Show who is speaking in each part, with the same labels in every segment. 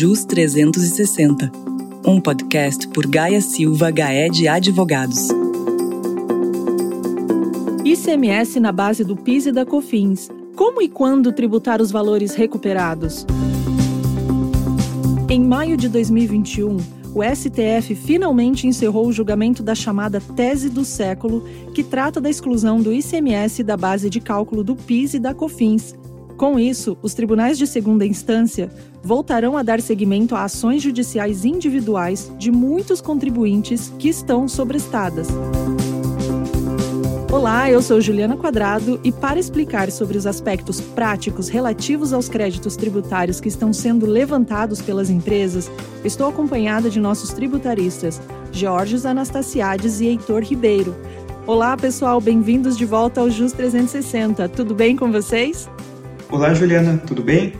Speaker 1: JUS 360, um podcast por Gaia Silva Gaed Advogados.
Speaker 2: ICMS na base do PIS e da COFINS. Como e quando tributar os valores recuperados? Em maio de 2021, o STF finalmente encerrou o julgamento da chamada tese do século, que trata da exclusão do ICMS da base de cálculo do PIS e da COFINS. Com isso, os tribunais de segunda instância voltarão a dar seguimento a ações judiciais individuais de muitos contribuintes que estão sobrestadas. Olá, eu sou Juliana Quadrado e para explicar sobre os aspectos práticos relativos aos créditos tributários que estão sendo levantados pelas empresas, estou acompanhada de nossos tributaristas, Georgios Anastasiades e Heitor Ribeiro. Olá, pessoal, bem-vindos de volta ao JUS 360. Tudo bem com vocês?
Speaker 3: Olá, Juliana, tudo bem?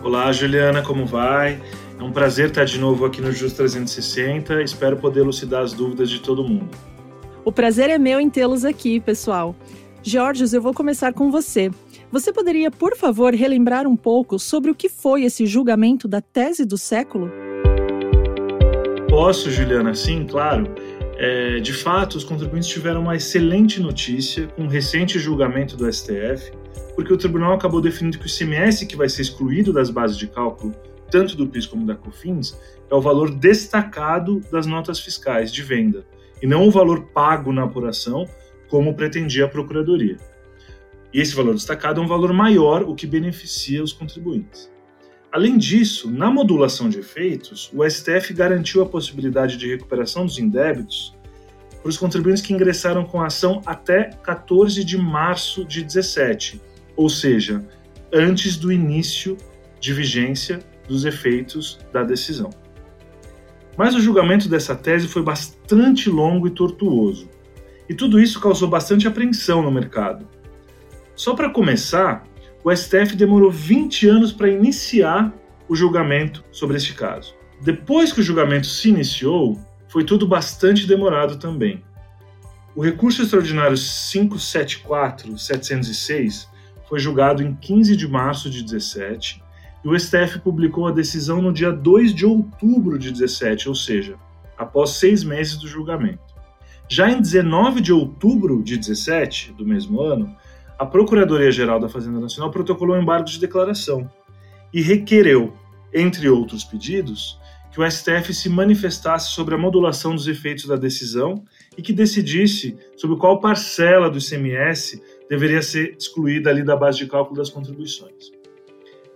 Speaker 4: Olá, Juliana, como vai? É um prazer estar de novo aqui no JUS 360. Espero poder elucidar as dúvidas de todo mundo.
Speaker 2: O prazer é meu em tê-los aqui, pessoal. Jorge, eu vou começar com você. Você poderia, por favor, relembrar um pouco sobre o que foi esse julgamento da tese do século?
Speaker 4: Posso, Juliana, sim, claro. É, de fato, os contribuintes tiveram uma excelente notícia com o recente julgamento do STF, porque o tribunal acabou definindo que o ICMS que vai ser excluído das bases de cálculo, tanto do PIS como da COFINS, é o valor destacado das notas fiscais de venda e não o valor pago na apuração, como pretendia a Procuradoria. E esse valor destacado é um valor maior, o que beneficia os contribuintes. Além disso, na modulação de efeitos, o STF garantiu a possibilidade de recuperação dos indébitos para os contribuintes que ingressaram com a ação até 14 de março de 17, ou seja, antes do início de vigência dos efeitos da decisão. Mas o julgamento dessa tese foi bastante longo e tortuoso. E tudo isso causou bastante apreensão no mercado. Só para começar, o STF demorou 20 anos para iniciar o julgamento sobre este caso. Depois que o julgamento se iniciou, foi tudo bastante demorado também. O recurso extraordinário 574-706 foi julgado em 15 de março de 17 e o STF publicou a decisão no dia 2 de outubro de 17, ou seja, após seis meses do julgamento. Já em 19 de outubro de 17, do mesmo ano, a Procuradoria-Geral da Fazenda Nacional protocolou um embargo de declaração e requereu, entre outros pedidos, que o STF se manifestasse sobre a modulação dos efeitos da decisão e que decidisse sobre qual parcela do ICMS deveria ser excluída ali da base de cálculo das contribuições.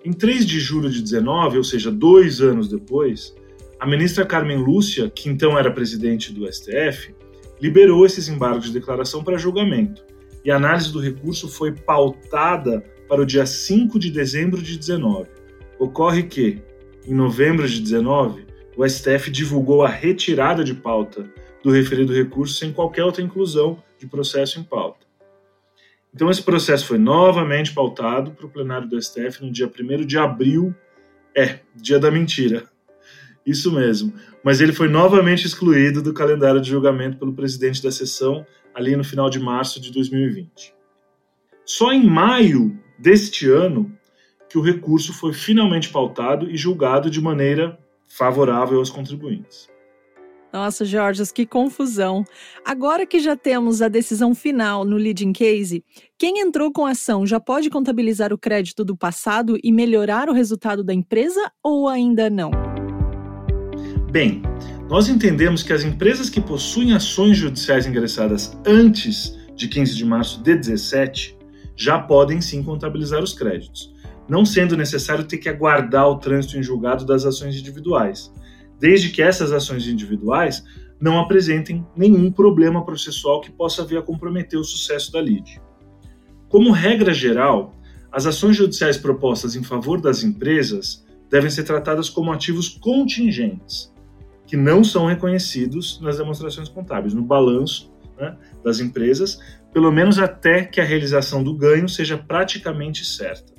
Speaker 4: Em 3 de julho de 19, ou seja, dois anos depois, a ministra Carmen Lúcia, que então era presidente do STF, liberou esses embargos de declaração para julgamento. E a análise do recurso foi pautada para o dia 5 de dezembro de 19. Ocorre que, em novembro de 19, o STF divulgou a retirada de pauta do referido recurso sem qualquer outra inclusão de processo em pauta. Então, esse processo foi novamente pautado para o plenário do STF no dia 1 de abril, é, dia da mentira. Isso mesmo. Mas ele foi novamente excluído do calendário de julgamento pelo presidente da sessão, ali no final de março de 2020. Só em maio deste ano que o recurso foi finalmente pautado e julgado de maneira favorável aos contribuintes.
Speaker 2: Nossa, Jorge, que confusão. Agora que já temos a decisão final no leading case, quem entrou com a ação já pode contabilizar o crédito do passado e melhorar o resultado da empresa ou ainda não?
Speaker 4: Bem, nós entendemos que as empresas que possuem ações judiciais ingressadas antes de 15 de março de 17 já podem sim contabilizar os créditos, não sendo necessário ter que aguardar o trânsito em julgado das ações individuais desde que essas ações individuais não apresentem nenhum problema processual que possa vir a comprometer o sucesso da lide. Como regra geral, as ações judiciais propostas em favor das empresas devem ser tratadas como ativos contingentes, que não são reconhecidos nas demonstrações contábeis, no balanço né, das empresas, pelo menos até que a realização do ganho seja praticamente certa.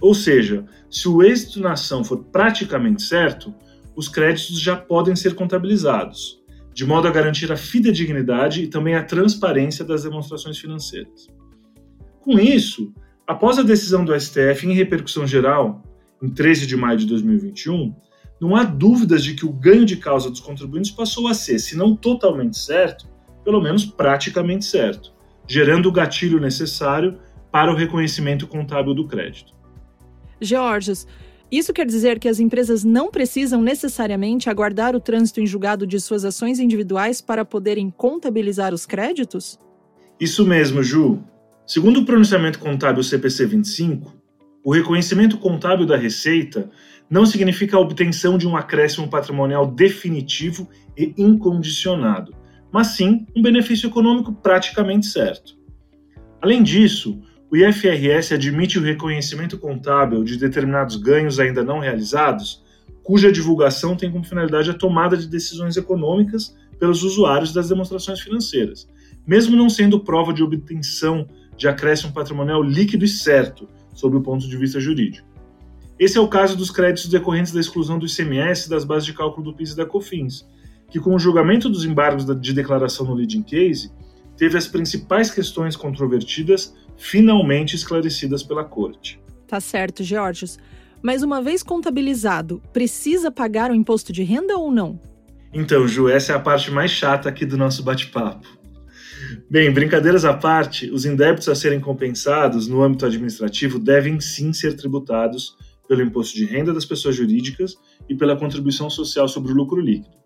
Speaker 4: Ou seja, se o êxito na ação for praticamente certo, os créditos já podem ser contabilizados, de modo a garantir a fidedignidade e também a transparência das demonstrações financeiras. Com isso, após a decisão do STF em repercussão geral, em 13 de maio de 2021, não há dúvidas de que o ganho de causa dos contribuintes passou a ser, se não totalmente certo, pelo menos praticamente certo, gerando o gatilho necessário para o reconhecimento contábil do crédito.
Speaker 2: Georges, isso quer dizer que as empresas não precisam necessariamente aguardar o trânsito em julgado de suas ações individuais para poderem contabilizar os créditos?
Speaker 4: Isso mesmo, Ju. Segundo o pronunciamento contábil CPC 25, o reconhecimento contábil da receita não significa a obtenção de um acréscimo patrimonial definitivo e incondicionado, mas sim um benefício econômico praticamente certo. Além disso, o IFRS admite o reconhecimento contábil de determinados ganhos ainda não realizados, cuja divulgação tem como finalidade a tomada de decisões econômicas pelos usuários das demonstrações financeiras, mesmo não sendo prova de obtenção de acréscimo patrimonial líquido e certo, sob o ponto de vista jurídico. Esse é o caso dos créditos decorrentes da exclusão do ICMS das bases de cálculo do PIS e da COFINS, que com o julgamento dos embargos de declaração no leading case, teve as principais questões controvertidas finalmente esclarecidas pela Corte.
Speaker 2: Tá certo, Georges. Mas uma vez contabilizado, precisa pagar o imposto de renda ou não?
Speaker 4: Então, Ju, essa é a parte mais chata aqui do nosso bate-papo. Bem, brincadeiras à parte, os indébitos a serem compensados no âmbito administrativo devem sim ser tributados pelo imposto de renda das pessoas jurídicas e pela contribuição social sobre o lucro líquido.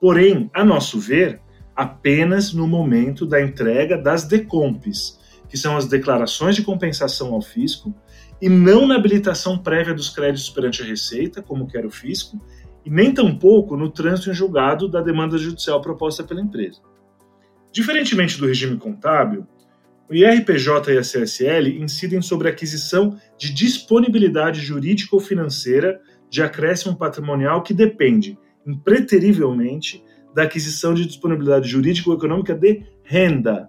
Speaker 4: Porém, a nosso ver, apenas no momento da entrega das decompes, que são as declarações de compensação ao fisco, e não na habilitação prévia dos créditos perante a Receita, como quer o fisco, e nem tampouco no trânsito em julgado da demanda judicial proposta pela empresa. Diferentemente do regime contábil, o IRPJ e a CSL incidem sobre a aquisição de disponibilidade jurídica ou financeira de acréscimo patrimonial que depende, impreterivelmente, da aquisição de disponibilidade jurídica ou econômica de renda.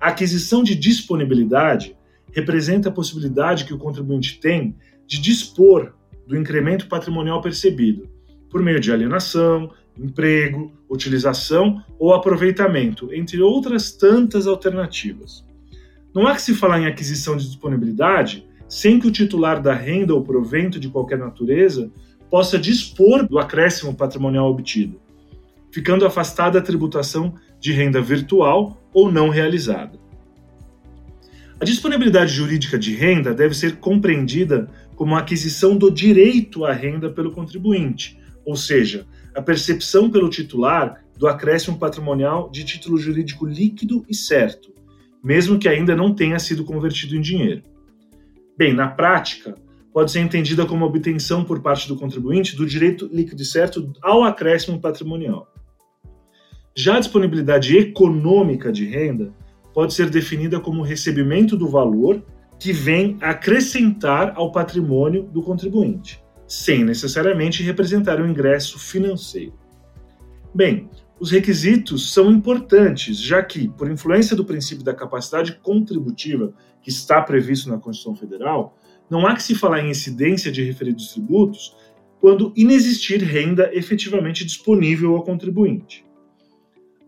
Speaker 4: A aquisição de disponibilidade representa a possibilidade que o contribuinte tem de dispor do incremento patrimonial percebido, por meio de alienação, emprego, utilização ou aproveitamento, entre outras tantas alternativas. Não há que se falar em aquisição de disponibilidade sem que o titular da renda ou provento de qualquer natureza possa dispor do acréscimo patrimonial obtido, ficando afastada a tributação de renda virtual ou não realizada. A disponibilidade jurídica de renda deve ser compreendida como a aquisição do direito à renda pelo contribuinte, ou seja, a percepção pelo titular do acréscimo patrimonial de título jurídico líquido e certo, mesmo que ainda não tenha sido convertido em dinheiro. Bem, na prática, pode ser entendida como obtenção por parte do contribuinte do direito líquido e certo ao acréscimo patrimonial. Já a disponibilidade econômica de renda pode ser definida como o recebimento do valor que vem acrescentar ao patrimônio do contribuinte, sem necessariamente representar um ingresso financeiro. Bem, os requisitos são importantes, já que, por influência do princípio da capacidade contributiva que está previsto na Constituição Federal, não há que se falar em incidência de referidos tributos quando inexistir renda efetivamente disponível ao contribuinte.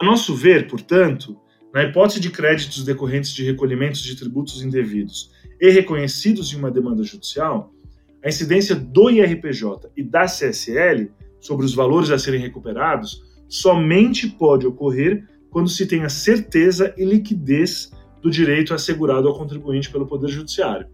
Speaker 4: A nosso ver, portanto, na hipótese de créditos decorrentes de recolhimentos de tributos indevidos e reconhecidos em uma demanda judicial, a incidência do IRPJ e da CSL sobre os valores a serem recuperados somente pode ocorrer quando se tem a certeza e liquidez do direito assegurado ao contribuinte pelo Poder Judiciário,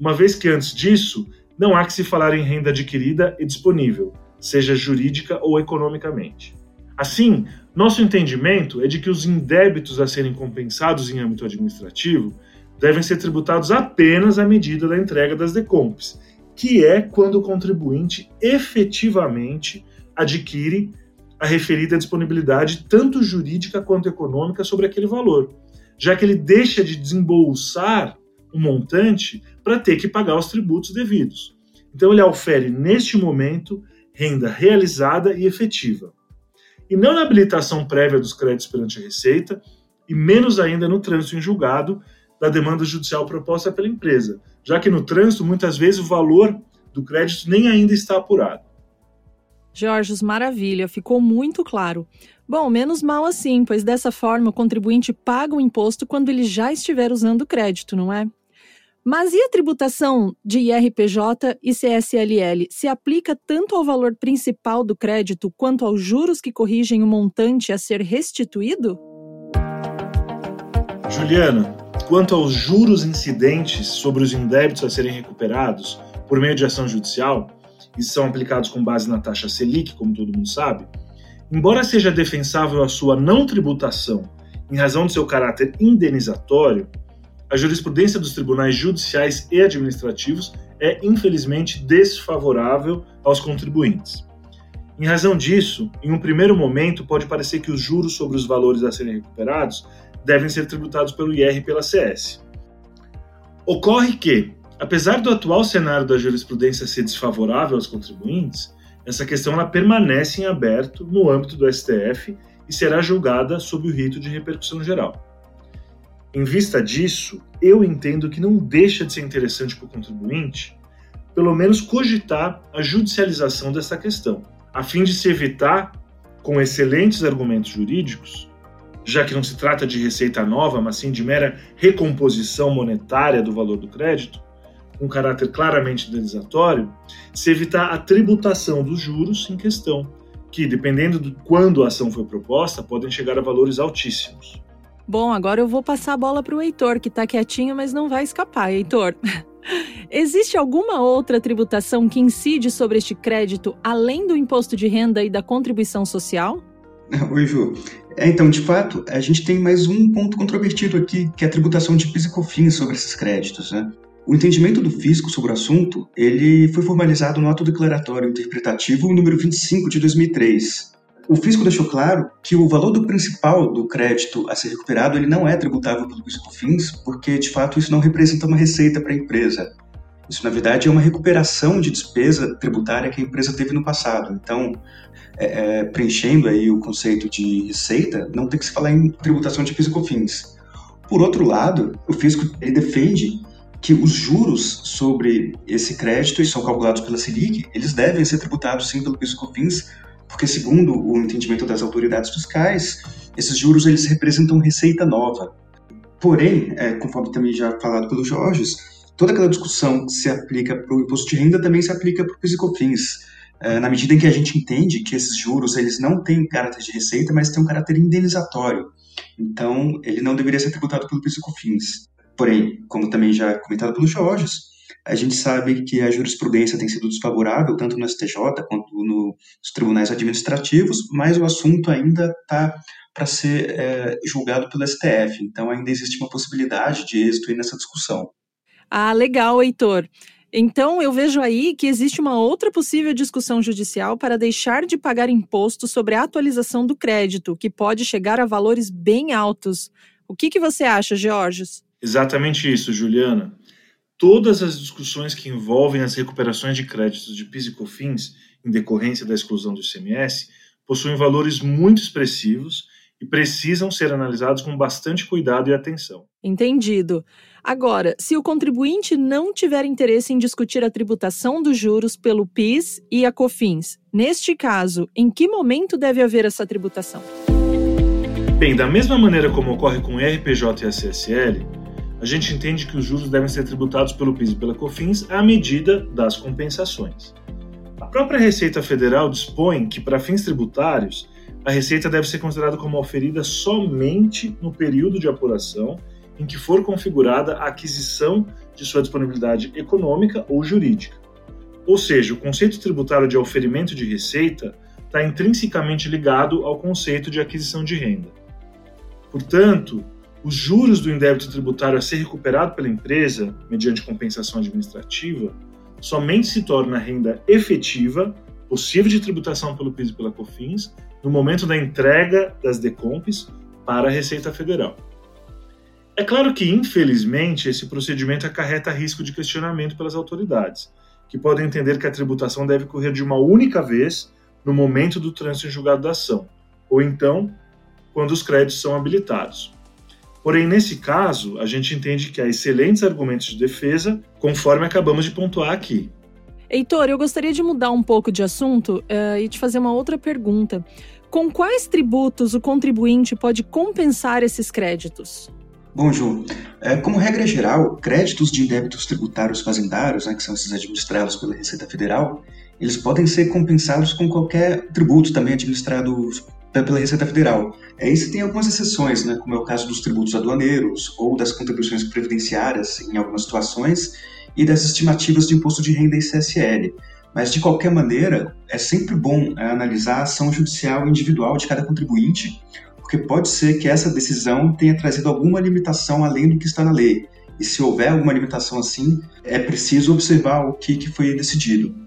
Speaker 4: uma vez que antes disso não há que se falar em renda adquirida e disponível, seja jurídica ou economicamente. Assim, nosso entendimento é de que os indébitos a serem compensados em âmbito administrativo devem ser tributados apenas à medida da entrega das decompes, que é quando o contribuinte efetivamente adquire a referida disponibilidade, tanto jurídica quanto econômica, sobre aquele valor, já que ele deixa de desembolsar um montante para ter que pagar os tributos devidos. Então, ele ofere, neste momento, renda realizada e efetiva, e não na habilitação prévia dos créditos perante a Receita, e menos ainda no trânsito em julgado da demanda judicial proposta pela empresa, já que no trânsito, muitas vezes, o valor do crédito nem ainda está apurado.
Speaker 2: Jorge, maravilha, ficou muito claro. Bom, menos mal assim, pois dessa forma o contribuinte paga o imposto quando ele já estiver usando o crédito, não é? Mas e a tributação de IRPJ e CSLL se aplica tanto ao valor principal do crédito quanto aos juros que corrigem o montante a ser restituído?
Speaker 4: Juliana, quanto aos juros incidentes sobre os indébitos a serem recuperados por meio de ação judicial, e são aplicados com base na taxa Selic, como todo mundo sabe, embora seja defensável a sua não tributação em razão do seu caráter indenizatório, a jurisprudência dos tribunais judiciais e administrativos é infelizmente desfavorável aos contribuintes. Em razão disso, em um primeiro momento, pode parecer que os juros sobre os valores a serem recuperados devem ser tributados pelo IR e pela CS. Ocorre que, apesar do atual cenário da jurisprudência ser desfavorável aos contribuintes, essa questão ela permanece em aberto no âmbito do STF e será julgada sob o rito de repercussão geral. Em vista disso, eu entendo que não deixa de ser interessante para o contribuinte, pelo menos cogitar a judicialização dessa questão, a fim de se evitar, com excelentes argumentos jurídicos, já que não se trata de receita nova, mas sim de mera recomposição monetária do valor do crédito, com caráter claramente indenizatório, se evitar a tributação dos juros em questão, que, dependendo de quando a ação foi proposta, podem chegar a valores altíssimos.
Speaker 2: Bom, agora eu vou passar a bola para o Heitor, que está quietinho, mas não vai escapar. Heitor, existe alguma outra tributação que incide sobre este crédito, além do imposto de renda e da contribuição social?
Speaker 3: Oi, Ju. É, então, de fato, a gente tem mais um ponto controvertido aqui, que é a tributação de PIS e COFINS sobre esses créditos. Né? O entendimento do fisco sobre o assunto ele foi formalizado no ato declaratório interpretativo número 25 de 2003, o fisco deixou claro que o valor do principal do crédito a ser recuperado ele não é tributável pelo PIS/COFINS, porque de fato isso não representa uma receita para a empresa. Isso na verdade é uma recuperação de despesa tributária que a empresa teve no passado. Então, é, é, preenchendo aí o conceito de receita, não tem que se falar em tributação de PIS/COFINS. Por outro lado, o fisco ele defende que os juros sobre esse crédito, e são calculados pela Selic, eles devem ser tributados sim pelo PIS/COFINS, porque segundo o entendimento das autoridades fiscais, esses juros eles representam receita nova. Porém, é, conforme também já falado pelo Jorge, toda aquela discussão que se aplica para o imposto de renda também se aplica para o PIS é, na medida em que a gente entende que esses juros eles não têm caráter de receita, mas têm um caráter indenizatório. Então, ele não deveria ser tributado pelo PIS. Porém, como também já comentado pelo Jorge, a gente sabe que a jurisprudência tem sido desfavorável, tanto no STJ quanto nos tribunais administrativos, mas o assunto ainda está para ser é, julgado pelo STF. Então, ainda existe uma possibilidade de êxito nessa discussão.
Speaker 2: Ah, legal, Heitor. Então, eu vejo aí que existe uma outra possível discussão judicial para deixar de pagar imposto sobre a atualização do crédito, que pode chegar a valores bem altos. O que, que você acha, Georges?
Speaker 4: Exatamente isso, Juliana todas as discussões que envolvem as recuperações de créditos de PIS e COFINS em decorrência da exclusão do ICMS possuem valores muito expressivos e precisam ser analisados com bastante cuidado e atenção.
Speaker 2: Entendido. Agora, se o contribuinte não tiver interesse em discutir a tributação dos juros pelo PIS e a COFINS, neste caso, em que momento deve haver essa tributação?
Speaker 4: Bem, da mesma maneira como ocorre com o RPJ e a CSL, a gente entende que os juros devem ser tributados pelo PIS e pela COFINS à medida das compensações. A própria Receita Federal dispõe que, para fins tributários, a receita deve ser considerada como oferida somente no período de apuração em que for configurada a aquisição de sua disponibilidade econômica ou jurídica. Ou seja, o conceito tributário de oferimento de receita está intrinsecamente ligado ao conceito de aquisição de renda. Portanto, os juros do indébito tributário a ser recuperado pela empresa, mediante compensação administrativa, somente se torna renda efetiva, possível de tributação pelo PIS e pela COFINS, no momento da entrega das DECOMPs para a Receita Federal. É claro que, infelizmente, esse procedimento acarreta risco de questionamento pelas autoridades, que podem entender que a tributação deve ocorrer de uma única vez no momento do trânsito em julgado da ação, ou então quando os créditos são habilitados. Porém, nesse caso, a gente entende que há excelentes argumentos de defesa, conforme acabamos de pontuar aqui.
Speaker 2: Heitor, eu gostaria de mudar um pouco de assunto uh, e te fazer uma outra pergunta. Com quais tributos o contribuinte pode compensar esses créditos?
Speaker 3: Bom, Ju, é, como regra geral, créditos de débitos tributários fazendários, né, que são esses administrados pela Receita Federal, eles podem ser compensados com qualquer tributo também administrado pela Receita Federal. É, isso tem algumas exceções, né, como é o caso dos tributos aduaneiros ou das contribuições previdenciárias em algumas situações e das estimativas de imposto de renda e CSL. Mas, de qualquer maneira, é sempre bom é, analisar a ação judicial individual de cada contribuinte, porque pode ser que essa decisão tenha trazido alguma limitação além do que está na lei. E se houver alguma limitação assim, é preciso observar o que, que foi decidido.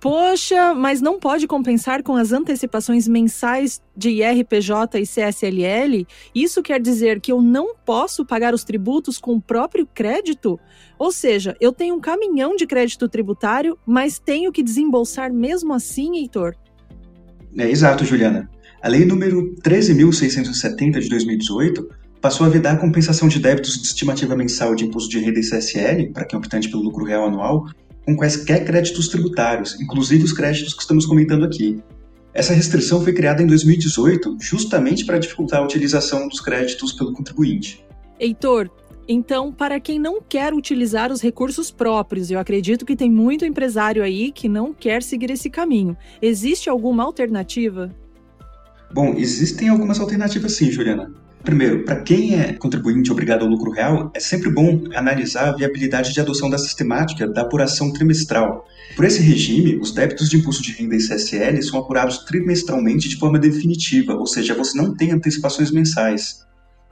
Speaker 2: Poxa, mas não pode compensar com as antecipações mensais de IRPJ e CSLL? Isso quer dizer que eu não posso pagar os tributos com o próprio crédito? Ou seja, eu tenho um caminhão de crédito tributário, mas tenho que desembolsar mesmo assim, Heitor?
Speaker 3: É exato, Juliana. A Lei número 13.670 de 2018 passou a vedar a compensação de débitos de estimativa mensal de imposto de renda e CSL, para quem é optante pelo lucro real anual, com quaisquer créditos tributários, inclusive os créditos que estamos comentando aqui. Essa restrição foi criada em 2018 justamente para dificultar a utilização dos créditos pelo contribuinte.
Speaker 2: Heitor, então, para quem não quer utilizar os recursos próprios, eu acredito que tem muito empresário aí que não quer seguir esse caminho. Existe alguma alternativa?
Speaker 3: Bom, existem algumas alternativas sim, Juliana. Primeiro, para quem é contribuinte obrigado ao lucro real, é sempre bom analisar a viabilidade de adoção da sistemática da apuração trimestral. Por esse regime, os débitos de imposto de renda e CSL são apurados trimestralmente de forma definitiva, ou seja, você não tem antecipações mensais.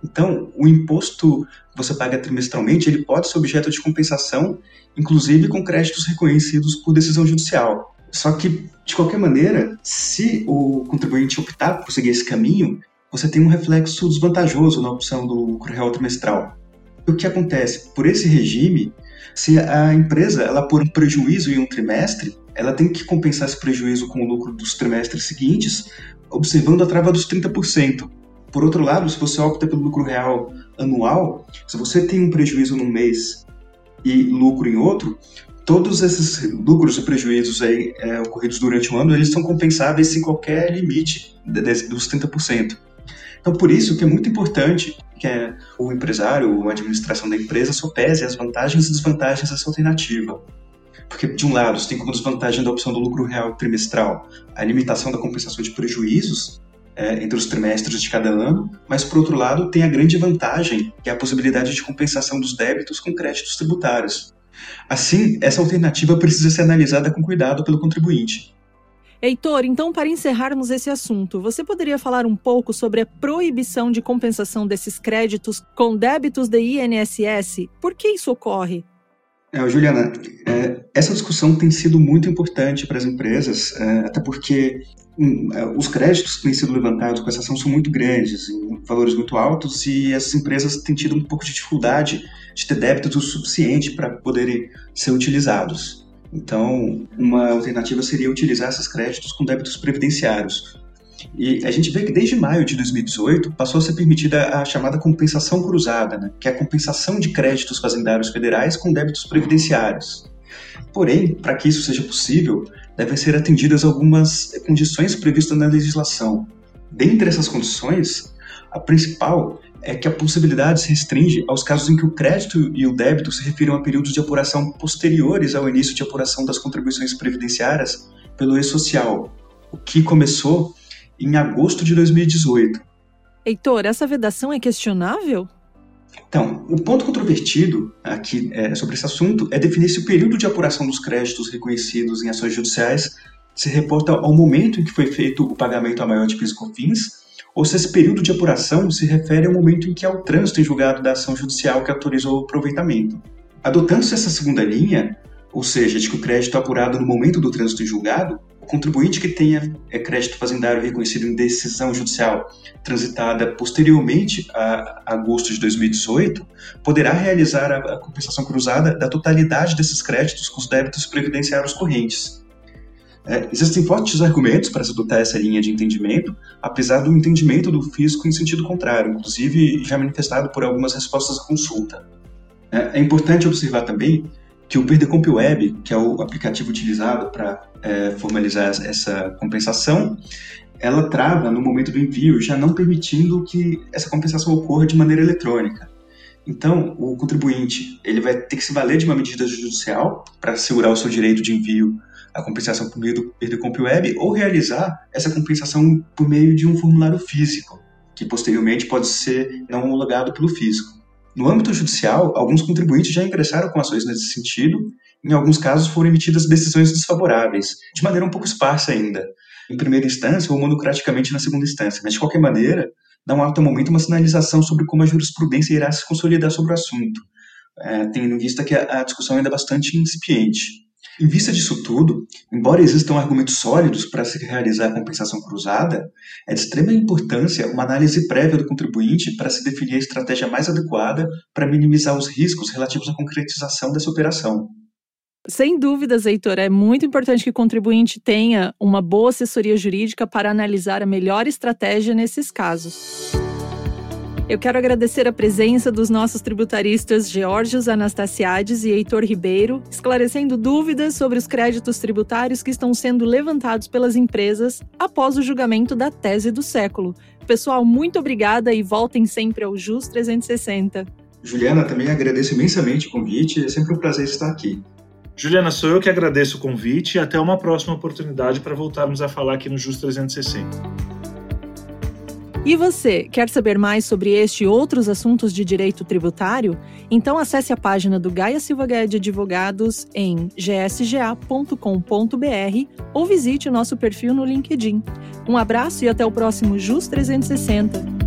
Speaker 3: Então, o imposto que você paga trimestralmente, ele pode ser objeto de compensação, inclusive com créditos reconhecidos por decisão judicial. Só que, de qualquer maneira, se o contribuinte optar por seguir esse caminho, você tem um reflexo desvantajoso na opção do lucro real trimestral. O que acontece? Por esse regime, se a empresa ela por um prejuízo em um trimestre, ela tem que compensar esse prejuízo com o lucro dos trimestres seguintes, observando a trava dos 30%. Por outro lado, se você opta pelo lucro real anual, se você tem um prejuízo num mês e lucro em outro, todos esses lucros e prejuízos aí, é, ocorridos durante o ano, eles são compensáveis sem qualquer limite dos 30%. Então, por isso que é muito importante que é, o empresário ou a administração da empresa sopese as vantagens e desvantagens dessa alternativa. Porque, de um lado, você tem como desvantagem da opção do lucro real trimestral a limitação da compensação de prejuízos é, entre os trimestres de cada ano, mas, por outro lado, tem a grande vantagem, que é a possibilidade de compensação dos débitos com créditos tributários. Assim, essa alternativa precisa ser analisada com cuidado pelo contribuinte.
Speaker 2: Heitor, então, para encerrarmos esse assunto, você poderia falar um pouco sobre a proibição de compensação desses créditos com débitos de INSS? Por que isso ocorre?
Speaker 3: É, Juliana, é, essa discussão tem sido muito importante para as empresas, é, até porque hum, é, os créditos que têm sido levantados com essa ação são muito grandes, em valores muito altos, e essas empresas têm tido um pouco de dificuldade de ter débitos o suficiente para poderem ser utilizados. Então, uma alternativa seria utilizar esses créditos com débitos previdenciários. E a gente vê que desde maio de 2018 passou a ser permitida a chamada compensação cruzada, né? que é a compensação de créditos fazendários federais com débitos previdenciários. Porém, para que isso seja possível, devem ser atendidas algumas condições previstas na legislação. Dentre essas condições, a principal é que a possibilidade se restringe aos casos em que o crédito e o débito se refiram a períodos de apuração posteriores ao início de apuração das contribuições previdenciárias pelo E-Social, o que começou em agosto de 2018.
Speaker 2: Heitor, essa vedação é questionável?
Speaker 3: Então, o ponto controvertido aqui é, sobre esse assunto é definir se o período de apuração dos créditos reconhecidos em ações judiciais se reporta ao momento em que foi feito o pagamento a maior de PIS e COFINS ou se esse período de apuração se refere ao momento em que há o trânsito em julgado da ação judicial que autorizou o aproveitamento. Adotando-se essa segunda linha, ou seja, de que o crédito é apurado no momento do trânsito em julgado, o contribuinte que tenha é, crédito fazendário reconhecido em decisão judicial transitada posteriormente a agosto de 2018 poderá realizar a compensação cruzada da totalidade desses créditos com os débitos previdenciários correntes. É, existem fortes argumentos para se adotar essa linha de entendimento, apesar do entendimento do fisco em sentido contrário, inclusive já manifestado por algumas respostas à consulta. É, é importante observar também que o Perdecomp Web, que é o aplicativo utilizado para é, formalizar essa compensação, ela trava no momento do envio, já não permitindo que essa compensação ocorra de maneira eletrônica. Então, o contribuinte ele vai ter que se valer de uma medida judicial para assegurar o seu direito de envio a compensação por meio do Perder Web ou realizar essa compensação por meio de um formulário físico, que posteriormente pode ser não homologado pelo fisco. No âmbito judicial, alguns contribuintes já ingressaram com ações nesse sentido, em alguns casos foram emitidas decisões desfavoráveis, de maneira um pouco esparsa ainda, em primeira instância ou monocraticamente na segunda instância, mas de qualquer maneira, não há até o momento uma sinalização sobre como a jurisprudência irá se consolidar sobre o assunto, é, tendo em vista que a, a discussão ainda é bastante incipiente. Em vista disso tudo, embora existam argumentos sólidos para se realizar a compensação cruzada, é de extrema importância uma análise prévia do contribuinte para se definir a estratégia mais adequada para minimizar os riscos relativos à concretização dessa operação.
Speaker 2: Sem dúvidas, Heitor, é muito importante que o contribuinte tenha uma boa assessoria jurídica para analisar a melhor estratégia nesses casos. Eu quero agradecer a presença dos nossos tributaristas Georgios Anastasiades e Heitor Ribeiro, esclarecendo dúvidas sobre os créditos tributários que estão sendo levantados pelas empresas após o julgamento da tese do século. Pessoal, muito obrigada e voltem sempre ao JUS 360.
Speaker 3: Juliana, também agradeço imensamente o convite, é sempre um prazer estar aqui.
Speaker 4: Juliana, sou eu que agradeço o convite e até uma próxima oportunidade para voltarmos a falar aqui no JUS 360.
Speaker 2: E você, quer saber mais sobre este e outros assuntos de direito tributário? Então acesse a página do Gaia Silva Guedes Advogados em gsga.com.br ou visite o nosso perfil no LinkedIn. Um abraço e até o próximo JUS 360.